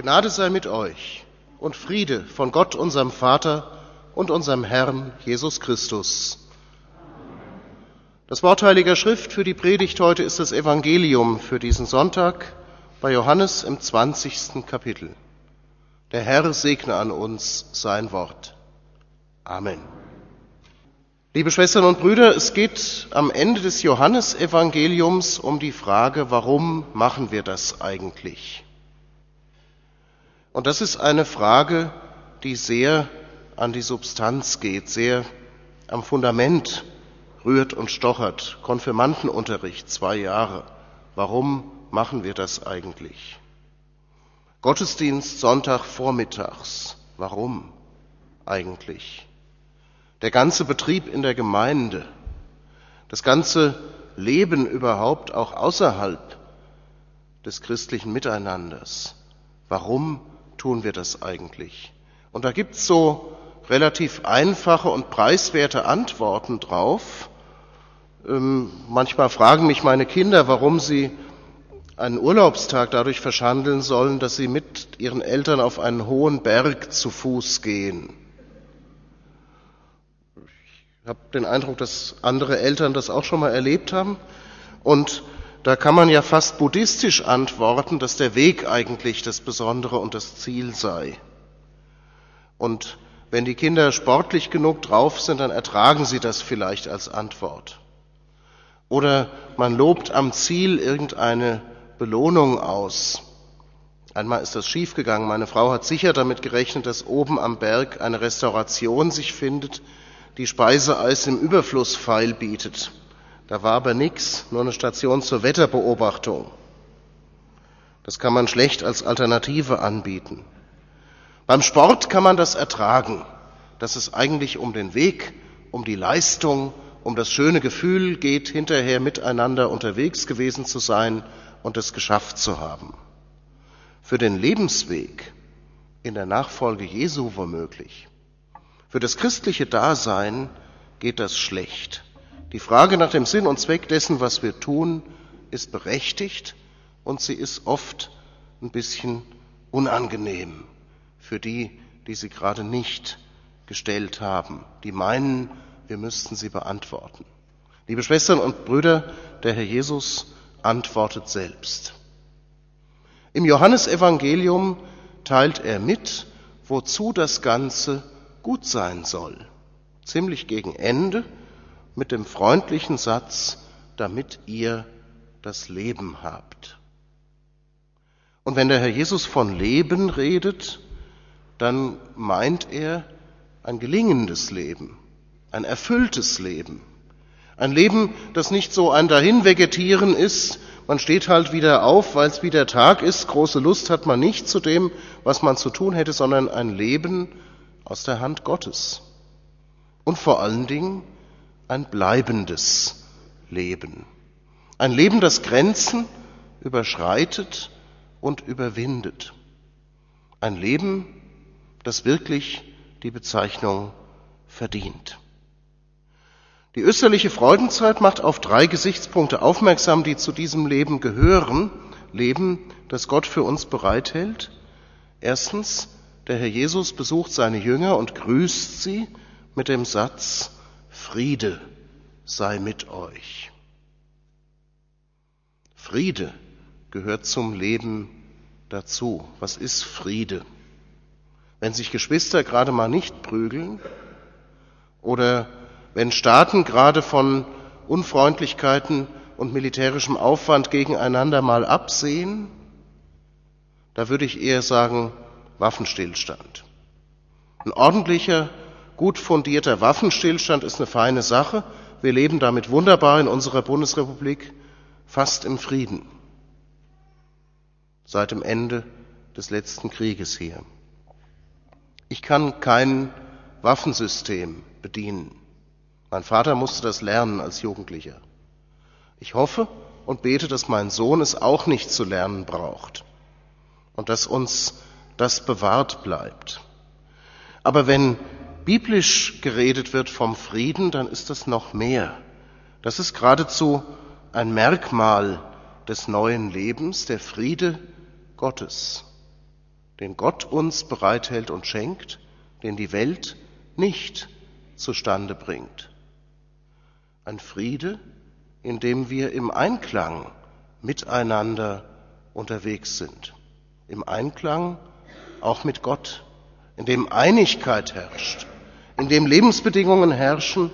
Gnade sei mit euch und Friede von Gott, unserem Vater und unserem Herrn Jesus Christus. Das Wort Heiliger Schrift für die Predigt heute ist das Evangelium für diesen Sonntag bei Johannes im 20. Kapitel. Der Herr segne an uns sein Wort. Amen. Liebe Schwestern und Brüder, es geht am Ende des Johannesevangeliums um die Frage, warum machen wir das eigentlich? Und das ist eine Frage, die sehr an die Substanz geht, sehr am Fundament rührt und stochert. Konfirmandenunterricht, zwei Jahre. Warum machen wir das eigentlich? Gottesdienst Sonntag vormittags. Warum eigentlich? Der ganze Betrieb in der Gemeinde, das ganze Leben überhaupt auch außerhalb des christlichen Miteinanders. Warum tun wir das eigentlich? Und da gibt's so relativ einfache und preiswerte Antworten drauf. Ähm, manchmal fragen mich meine Kinder, warum sie einen Urlaubstag dadurch verschandeln sollen, dass sie mit ihren Eltern auf einen hohen Berg zu Fuß gehen. Ich habe den Eindruck, dass andere Eltern das auch schon mal erlebt haben. Und da kann man ja fast buddhistisch antworten, dass der Weg eigentlich das Besondere und das Ziel sei. Und wenn die Kinder sportlich genug drauf sind, dann ertragen sie das vielleicht als Antwort. Oder man lobt am Ziel irgendeine Belohnung aus. Einmal ist das schiefgegangen. Meine Frau hat sicher damit gerechnet, dass oben am Berg eine Restauration sich findet, die Speiseeis im Überfluss feil bietet. Da war aber nichts, nur eine Station zur Wetterbeobachtung. Das kann man schlecht als Alternative anbieten. Beim Sport kann man das ertragen, dass es eigentlich um den Weg, um die Leistung, um das schöne Gefühl geht, hinterher miteinander unterwegs gewesen zu sein und es geschafft zu haben. Für den Lebensweg in der Nachfolge Jesu womöglich, für das christliche Dasein geht das schlecht. Die Frage nach dem Sinn und Zweck dessen, was wir tun, ist berechtigt und sie ist oft ein bisschen unangenehm für die, die sie gerade nicht gestellt haben, die meinen, wir müssten sie beantworten. Liebe Schwestern und Brüder, der Herr Jesus antwortet selbst. Im Johannesevangelium teilt er mit, wozu das Ganze gut sein soll. Ziemlich gegen Ende mit dem freundlichen Satz, damit ihr das Leben habt. Und wenn der Herr Jesus von Leben redet, dann meint er ein gelingendes Leben, ein erfülltes Leben. Ein Leben, das nicht so ein Dahinvegetieren ist, man steht halt wieder auf, weil es wieder Tag ist, große Lust hat man nicht zu dem, was man zu tun hätte, sondern ein Leben aus der Hand Gottes. Und vor allen Dingen ein bleibendes Leben. Ein Leben, das Grenzen überschreitet und überwindet. Ein Leben, das wirklich die Bezeichnung verdient. Die österliche Freudenzeit macht auf drei Gesichtspunkte aufmerksam, die zu diesem Leben gehören. Leben, das Gott für uns bereithält. Erstens, der Herr Jesus besucht seine Jünger und grüßt sie mit dem Satz, Friede sei mit euch. Friede gehört zum Leben dazu. Was ist Friede? Wenn sich Geschwister gerade mal nicht prügeln oder wenn Staaten gerade von Unfreundlichkeiten und militärischem Aufwand gegeneinander mal absehen, da würde ich eher sagen Waffenstillstand. Ein ordentlicher Gut fundierter Waffenstillstand ist eine feine Sache. Wir leben damit wunderbar in unserer Bundesrepublik fast im Frieden. Seit dem Ende des letzten Krieges hier. Ich kann kein Waffensystem bedienen. Mein Vater musste das lernen als Jugendlicher. Ich hoffe und bete, dass mein Sohn es auch nicht zu lernen braucht und dass uns das bewahrt bleibt. Aber wenn biblisch geredet wird vom Frieden, dann ist das noch mehr. Das ist geradezu ein Merkmal des neuen Lebens, der Friede Gottes. den Gott uns bereithält und schenkt, den die Welt nicht zustande bringt. Ein Friede, in dem wir im Einklang miteinander unterwegs sind. Im Einklang auch mit Gott, in dem Einigkeit herrscht, in dem Lebensbedingungen herrschen,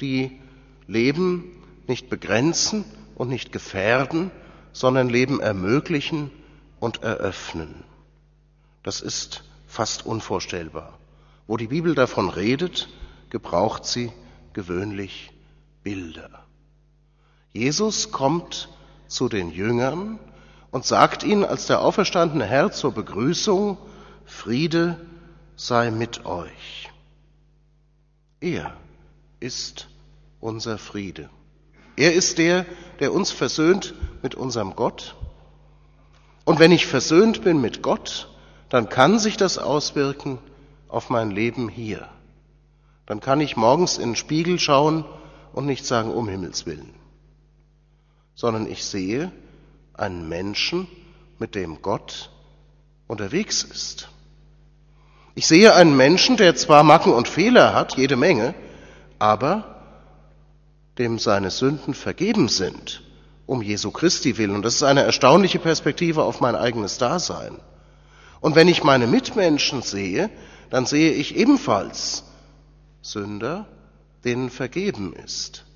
die Leben nicht begrenzen und nicht gefährden, sondern Leben ermöglichen und eröffnen. Das ist fast unvorstellbar. Wo die Bibel davon redet, gebraucht sie gewöhnlich Bilder. Jesus kommt zu den Jüngern und sagt ihnen als der auferstandene Herr zur Begrüßung, Friede sei mit euch. Er ist unser Friede. Er ist der, der uns versöhnt mit unserem Gott. Und wenn ich versöhnt bin mit Gott, dann kann sich das auswirken auf mein Leben hier. Dann kann ich morgens in den Spiegel schauen und nicht sagen, um Himmels willen, sondern ich sehe einen Menschen, mit dem Gott unterwegs ist. Ich sehe einen Menschen, der zwar Macken und Fehler hat, jede Menge, aber dem seine Sünden vergeben sind, um Jesu Christi willen. Und das ist eine erstaunliche Perspektive auf mein eigenes Dasein. Und wenn ich meine Mitmenschen sehe, dann sehe ich ebenfalls Sünder, denen vergeben ist.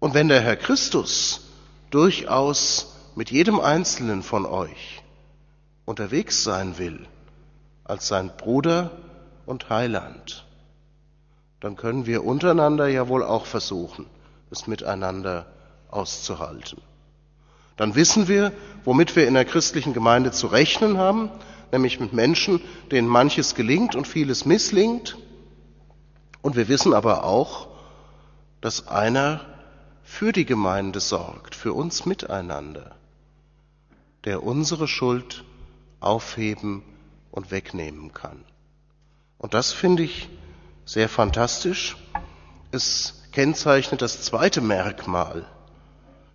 Und wenn der Herr Christus durchaus mit jedem Einzelnen von euch unterwegs sein will, als sein Bruder und Heiland, dann können wir untereinander ja wohl auch versuchen, es miteinander auszuhalten. Dann wissen wir, womit wir in der christlichen Gemeinde zu rechnen haben, nämlich mit Menschen, denen manches gelingt und vieles misslingt. Und wir wissen aber auch, dass einer für die Gemeinde sorgt, für uns miteinander, der unsere Schuld aufheben und wegnehmen kann. Und das finde ich sehr fantastisch. Es kennzeichnet das zweite Merkmal,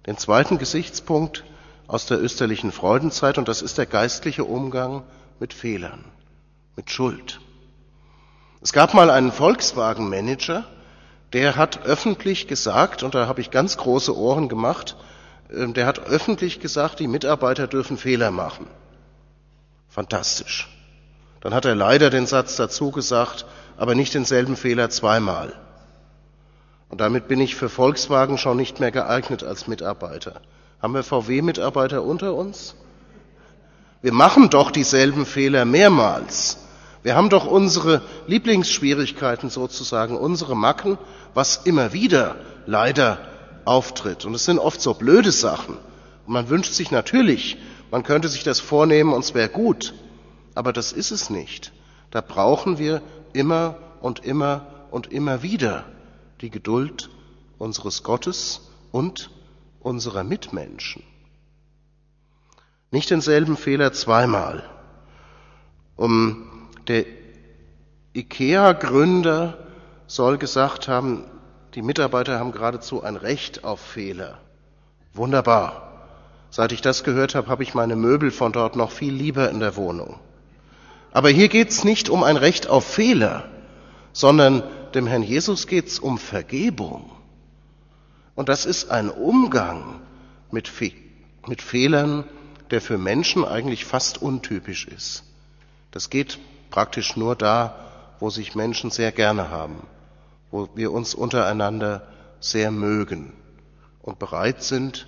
den zweiten Gesichtspunkt aus der österlichen Freudenzeit, und das ist der geistliche Umgang mit Fehlern, mit Schuld. Es gab mal einen Volkswagen-Manager, der hat öffentlich gesagt, und da habe ich ganz große Ohren gemacht, ähm, der hat öffentlich gesagt, die Mitarbeiter dürfen Fehler machen. Fantastisch. Dann hat er leider den Satz dazu gesagt, aber nicht denselben Fehler zweimal. Und damit bin ich für Volkswagen schon nicht mehr geeignet als Mitarbeiter. Haben wir VW-Mitarbeiter unter uns? Wir machen doch dieselben Fehler mehrmals. Wir haben doch unsere Lieblingsschwierigkeiten sozusagen, unsere Macken, was immer wieder leider auftritt. Und es sind oft so blöde Sachen. Und man wünscht sich natürlich, man könnte sich das vornehmen und es wäre gut. Aber das ist es nicht. Da brauchen wir immer und immer und immer wieder die Geduld unseres Gottes und unserer Mitmenschen. Nicht denselben Fehler zweimal. Um der IKEA-Gründer soll gesagt haben, die Mitarbeiter haben geradezu ein Recht auf Fehler. Wunderbar. Seit ich das gehört habe, habe ich meine Möbel von dort noch viel lieber in der Wohnung. Aber hier geht es nicht um ein Recht auf Fehler, sondern dem Herrn Jesus geht es um Vergebung. Und das ist ein Umgang mit, Fe mit Fehlern, der für Menschen eigentlich fast untypisch ist. Das geht praktisch nur da, wo sich Menschen sehr gerne haben, wo wir uns untereinander sehr mögen und bereit sind,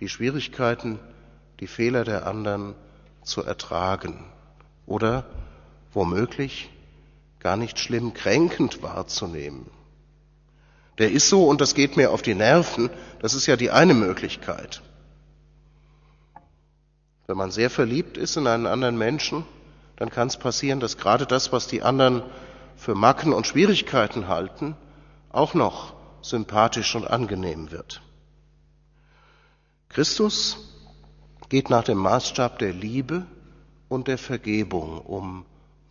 die Schwierigkeiten, die Fehler der anderen zu ertragen oder womöglich gar nicht schlimm kränkend wahrzunehmen. Der ist so und das geht mir auf die Nerven, das ist ja die eine Möglichkeit. Wenn man sehr verliebt ist in einen anderen Menschen, dann kann es passieren, dass gerade das, was die anderen für Macken und Schwierigkeiten halten, auch noch sympathisch und angenehm wird. Christus geht nach dem Maßstab der Liebe und der Vergebung um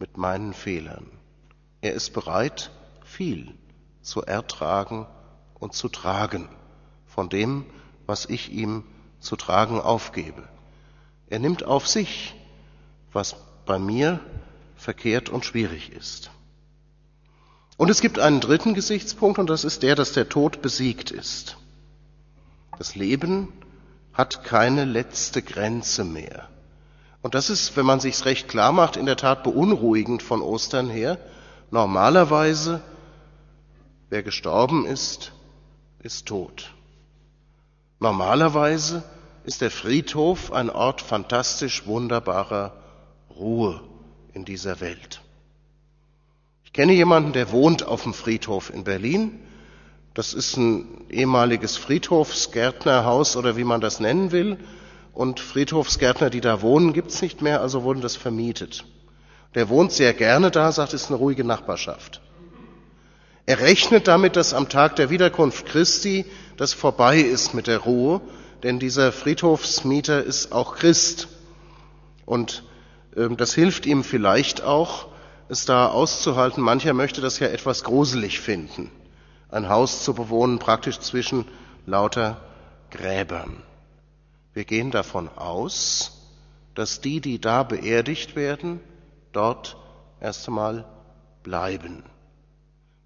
mit meinen Fehlern. Er ist bereit, viel zu ertragen und zu tragen von dem, was ich ihm zu tragen aufgebe. Er nimmt auf sich, was bei mir verkehrt und schwierig ist. Und es gibt einen dritten Gesichtspunkt und das ist der, dass der Tod besiegt ist. Das Leben hat keine letzte Grenze mehr. Und das ist, wenn man sich's recht klar macht, in der Tat beunruhigend von Ostern her. Normalerweise, wer gestorben ist, ist tot. Normalerweise ist der Friedhof ein Ort fantastisch wunderbarer Ruhe in dieser Welt. Ich kenne jemanden, der wohnt auf dem Friedhof in Berlin. Das ist ein ehemaliges Friedhofsgärtnerhaus oder wie man das nennen will. Und Friedhofsgärtner, die da wohnen, gibt's nicht mehr, also wurden das vermietet. Der wohnt sehr gerne da, sagt, es ist eine ruhige Nachbarschaft. Er rechnet damit, dass am Tag der Wiederkunft Christi das vorbei ist mit der Ruhe, denn dieser Friedhofsmieter ist auch Christ. Und äh, das hilft ihm vielleicht auch, es da auszuhalten. Mancher möchte das ja etwas gruselig finden, ein Haus zu bewohnen, praktisch zwischen lauter Gräbern. Wir gehen davon aus, dass die, die da beerdigt werden, dort erst einmal bleiben.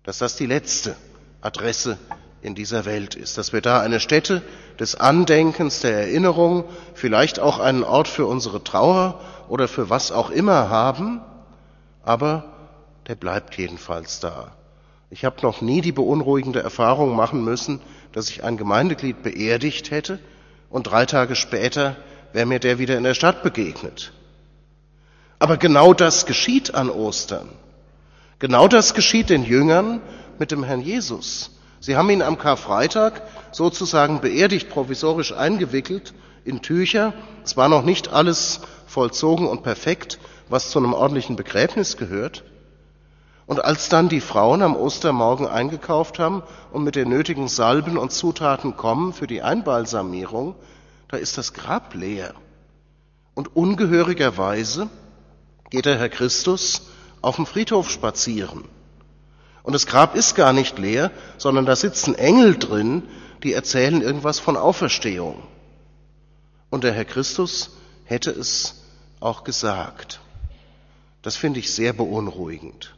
Dass das die letzte Adresse in dieser Welt ist, dass wir da eine Stätte des Andenkens, der Erinnerung, vielleicht auch einen Ort für unsere Trauer oder für was auch immer haben, aber der bleibt jedenfalls da. Ich habe noch nie die beunruhigende Erfahrung machen müssen, dass ich ein Gemeindeglied beerdigt hätte und drei Tage später wäre mir der wieder in der Stadt begegnet. Aber genau das geschieht an Ostern. Genau das geschieht den Jüngern mit dem Herrn Jesus. Sie haben ihn am Karfreitag sozusagen beerdigt, provisorisch eingewickelt in Tücher. Es war noch nicht alles vollzogen und perfekt, was zu einem ordentlichen Begräbnis gehört. Und als dann die Frauen am Ostermorgen eingekauft haben und mit den nötigen Salben und Zutaten kommen für die Einbalsamierung, da ist das Grab leer. Und ungehörigerweise geht der Herr Christus auf dem Friedhof spazieren. Und das Grab ist gar nicht leer, sondern da sitzen Engel drin, die erzählen irgendwas von Auferstehung. Und der Herr Christus hätte es auch gesagt. Das finde ich sehr beunruhigend.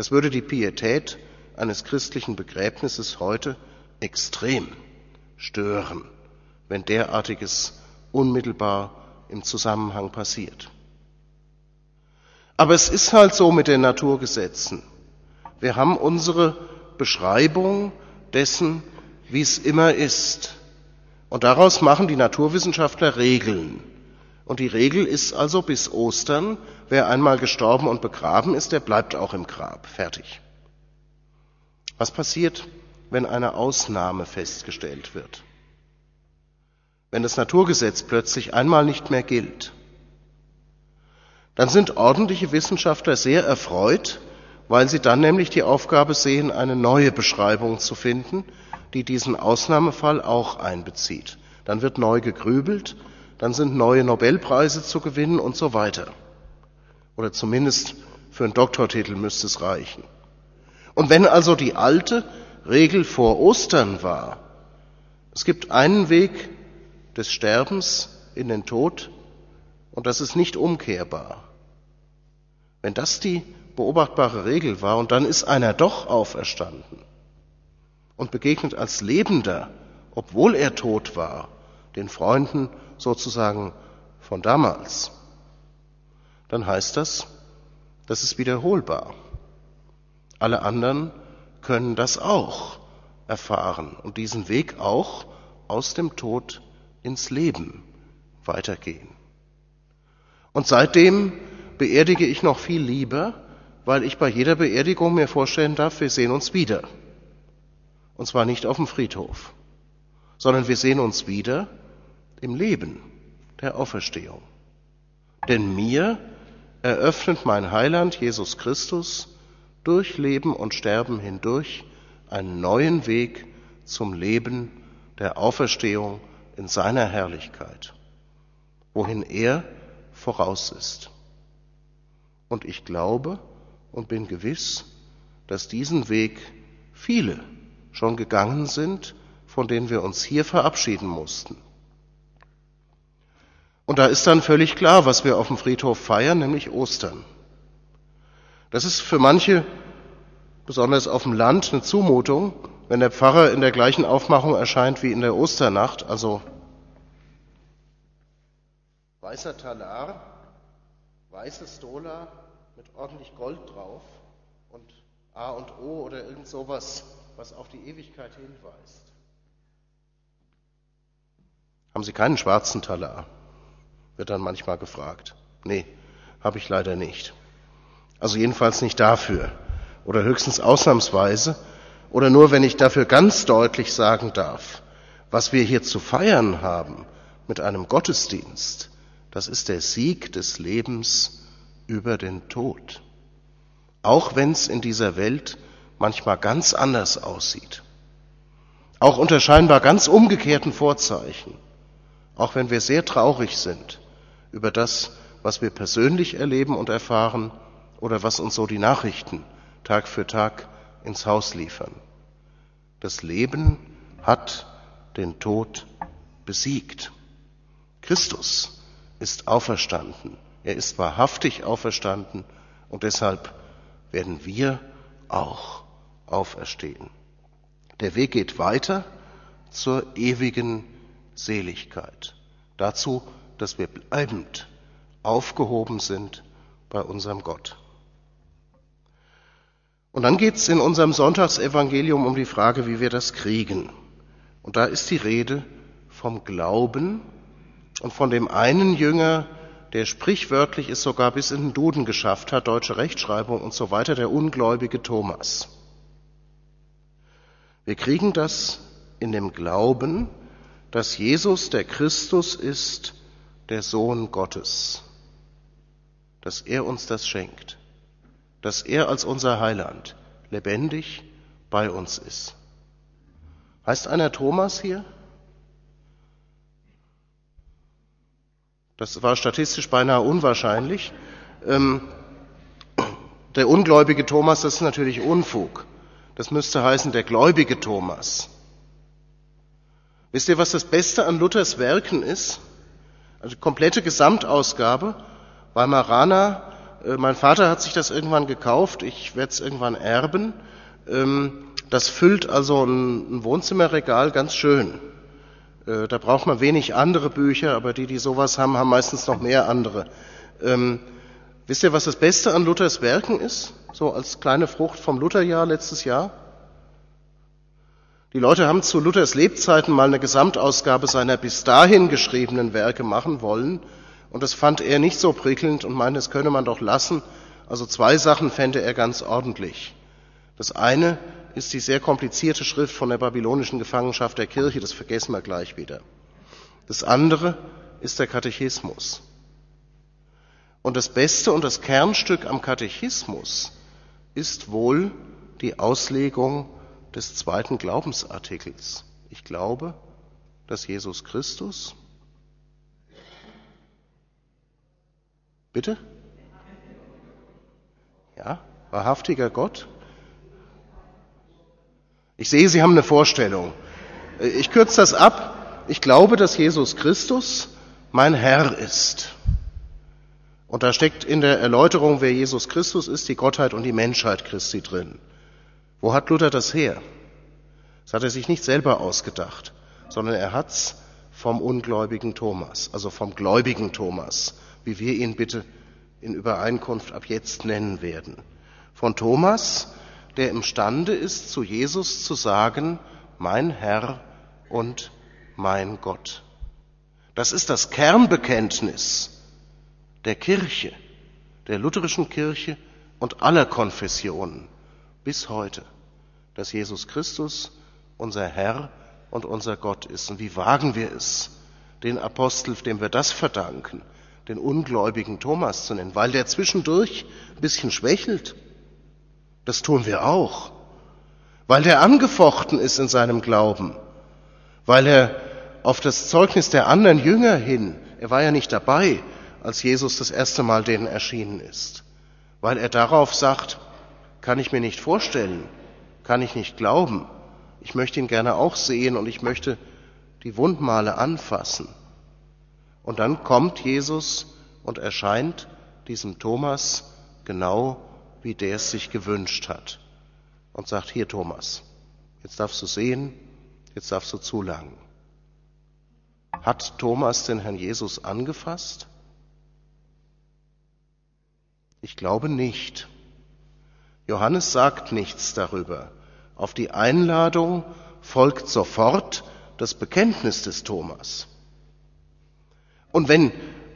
Das würde die Pietät eines christlichen Begräbnisses heute extrem stören, wenn derartiges unmittelbar im Zusammenhang passiert. Aber es ist halt so mit den Naturgesetzen. Wir haben unsere Beschreibung dessen, wie es immer ist. Und daraus machen die Naturwissenschaftler Regeln. Und die Regel ist also bis Ostern, wer einmal gestorben und begraben ist, der bleibt auch im Grab. Fertig. Was passiert, wenn eine Ausnahme festgestellt wird? Wenn das Naturgesetz plötzlich einmal nicht mehr gilt, dann sind ordentliche Wissenschaftler sehr erfreut, weil sie dann nämlich die Aufgabe sehen, eine neue Beschreibung zu finden, die diesen Ausnahmefall auch einbezieht. Dann wird neu gegrübelt, dann sind neue Nobelpreise zu gewinnen und so weiter. Oder zumindest für einen Doktortitel müsste es reichen. Und wenn also die alte Regel vor Ostern war, es gibt einen Weg des Sterbens in den Tod und das ist nicht umkehrbar. Wenn das die beobachtbare Regel war und dann ist einer doch auferstanden und begegnet als Lebender, obwohl er tot war, den Freunden sozusagen von damals, dann heißt das, das ist wiederholbar. Alle anderen können das auch erfahren und diesen Weg auch aus dem Tod ins Leben weitergehen. Und seitdem beerdige ich noch viel lieber, weil ich bei jeder Beerdigung mir vorstellen darf, wir sehen uns wieder. Und zwar nicht auf dem Friedhof, sondern wir sehen uns wieder im Leben der Auferstehung. Denn mir eröffnet mein Heiland Jesus Christus durch Leben und Sterben hindurch einen neuen Weg zum Leben der Auferstehung in seiner Herrlichkeit, wohin er voraus ist. Und ich glaube, und bin gewiss, dass diesen Weg viele schon gegangen sind, von denen wir uns hier verabschieden mussten. Und da ist dann völlig klar, was wir auf dem Friedhof feiern, nämlich Ostern. Das ist für manche, besonders auf dem Land, eine Zumutung, wenn der Pfarrer in der gleichen Aufmachung erscheint wie in der Osternacht, also weißer Talar, weiße Stola mit ordentlich Gold drauf und A und O oder irgend sowas, was auf die Ewigkeit hinweist. Haben Sie keinen schwarzen Talar? Wird dann manchmal gefragt. Nee, habe ich leider nicht. Also jedenfalls nicht dafür. Oder höchstens ausnahmsweise. Oder nur, wenn ich dafür ganz deutlich sagen darf, was wir hier zu feiern haben mit einem Gottesdienst, das ist der Sieg des Lebens über den Tod. Auch wenn es in dieser Welt manchmal ganz anders aussieht. Auch unter scheinbar ganz umgekehrten Vorzeichen. Auch wenn wir sehr traurig sind über das, was wir persönlich erleben und erfahren oder was uns so die Nachrichten Tag für Tag ins Haus liefern. Das Leben hat den Tod besiegt. Christus ist auferstanden. Er ist wahrhaftig auferstanden und deshalb werden wir auch auferstehen. Der Weg geht weiter zur ewigen Seligkeit. Dazu, dass wir bleibend aufgehoben sind bei unserem Gott. Und dann geht es in unserem Sonntagsevangelium um die Frage, wie wir das kriegen. Und da ist die Rede vom Glauben und von dem einen Jünger, der sprichwörtlich es sogar bis in den Duden geschafft hat, deutsche Rechtschreibung und so weiter, der ungläubige Thomas. Wir kriegen das in dem Glauben, dass Jesus der Christus ist, der Sohn Gottes, dass er uns das schenkt, dass er als unser Heiland lebendig bei uns ist. Heißt einer Thomas hier? Das war statistisch beinahe unwahrscheinlich. Ähm, der ungläubige Thomas, das ist natürlich Unfug. Das müsste heißen der gläubige Thomas. Wisst ihr, was das Beste an Luthers Werken ist? Also komplette Gesamtausgabe. Weimaraner, äh, mein Vater hat sich das irgendwann gekauft, ich werde es irgendwann erben. Ähm, das füllt also ein Wohnzimmerregal ganz schön. Äh, da braucht man wenig andere Bücher, aber die, die sowas haben, haben meistens noch mehr andere. Ähm, wisst ihr, was das Beste an Luthers Werken ist? So als kleine Frucht vom Lutherjahr letztes Jahr? Die Leute haben zu Luthers Lebzeiten mal eine Gesamtausgabe seiner bis dahin geschriebenen Werke machen wollen. Und das fand er nicht so prickelnd und meinte, das könne man doch lassen. Also zwei Sachen fände er ganz ordentlich. Das eine ist die sehr komplizierte Schrift von der babylonischen Gefangenschaft der Kirche, das vergessen wir gleich wieder. Das andere ist der Katechismus. Und das Beste und das Kernstück am Katechismus ist wohl die Auslegung des zweiten Glaubensartikels. Ich glaube, dass Jesus Christus Bitte? Ja, wahrhaftiger Gott, ich sehe, Sie haben eine Vorstellung. Ich kürze das ab. Ich glaube, dass Jesus Christus mein Herr ist. Und da steckt in der Erläuterung, wer Jesus Christus ist, die Gottheit und die Menschheit Christi drin. Wo hat Luther das her? Das hat er sich nicht selber ausgedacht, sondern er hat's vom ungläubigen Thomas, also vom gläubigen Thomas, wie wir ihn bitte in Übereinkunft ab jetzt nennen werden. Von Thomas, der imstande ist, zu Jesus zu sagen, mein Herr und mein Gott. Das ist das Kernbekenntnis der Kirche, der lutherischen Kirche und aller Konfessionen bis heute, dass Jesus Christus unser Herr und unser Gott ist. Und wie wagen wir es, den Apostel, dem wir das verdanken, den ungläubigen Thomas zu nennen, weil der zwischendurch ein bisschen schwächelt, das tun wir auch, weil er angefochten ist in seinem Glauben, weil er auf das Zeugnis der anderen Jünger hin, er war ja nicht dabei, als Jesus das erste Mal denen erschienen ist, weil er darauf sagt, kann ich mir nicht vorstellen, kann ich nicht glauben, ich möchte ihn gerne auch sehen und ich möchte die Wundmale anfassen. Und dann kommt Jesus und erscheint diesem Thomas genau, wie der es sich gewünscht hat. Und sagt, hier Thomas, jetzt darfst du sehen, jetzt darfst du zulangen. Hat Thomas den Herrn Jesus angefasst? Ich glaube nicht. Johannes sagt nichts darüber. Auf die Einladung folgt sofort das Bekenntnis des Thomas. Und wenn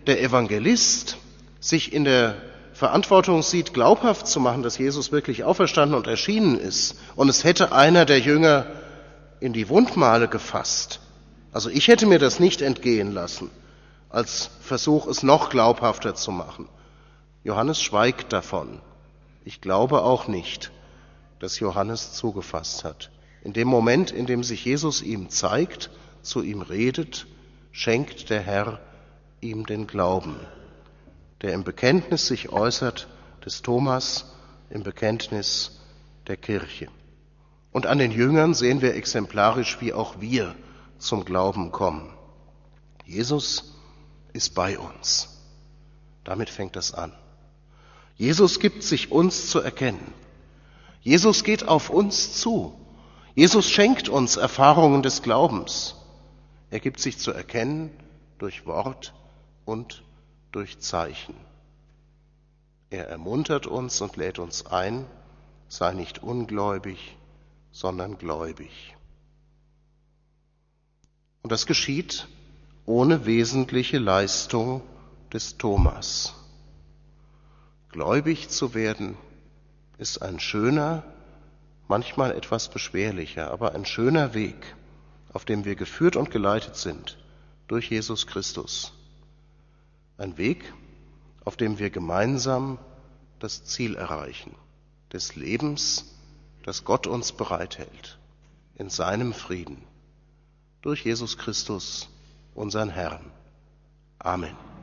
der Evangelist sich in der Verantwortung sieht, glaubhaft zu machen, dass Jesus wirklich auferstanden und erschienen ist, und es hätte einer der Jünger in die Wundmale gefasst, also ich hätte mir das nicht entgehen lassen, als Versuch, es noch glaubhafter zu machen. Johannes schweigt davon. Ich glaube auch nicht, dass Johannes zugefasst hat. In dem Moment, in dem sich Jesus ihm zeigt, zu ihm redet, schenkt der Herr ihm den Glauben, der im Bekenntnis sich äußert des Thomas, im Bekenntnis der Kirche. Und an den Jüngern sehen wir exemplarisch, wie auch wir zum Glauben kommen. Jesus ist bei uns. Damit fängt das an. Jesus gibt sich uns zu erkennen. Jesus geht auf uns zu. Jesus schenkt uns Erfahrungen des Glaubens. Er gibt sich zu erkennen durch Wort und durch Zeichen. Er ermuntert uns und lädt uns ein, sei nicht ungläubig, sondern gläubig. Und das geschieht ohne wesentliche Leistung des Thomas. Gläubig zu werden ist ein schöner, manchmal etwas beschwerlicher, aber ein schöner Weg, auf dem wir geführt und geleitet sind durch Jesus Christus. Ein Weg, auf dem wir gemeinsam das Ziel erreichen, des Lebens, das Gott uns bereithält, in seinem Frieden, durch Jesus Christus, unseren Herrn. Amen.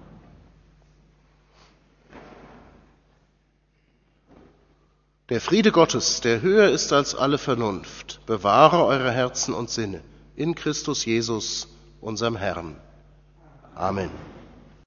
Der Friede Gottes, der höher ist als alle Vernunft, bewahre eure Herzen und Sinne in Christus Jesus, unserem Herrn. Amen.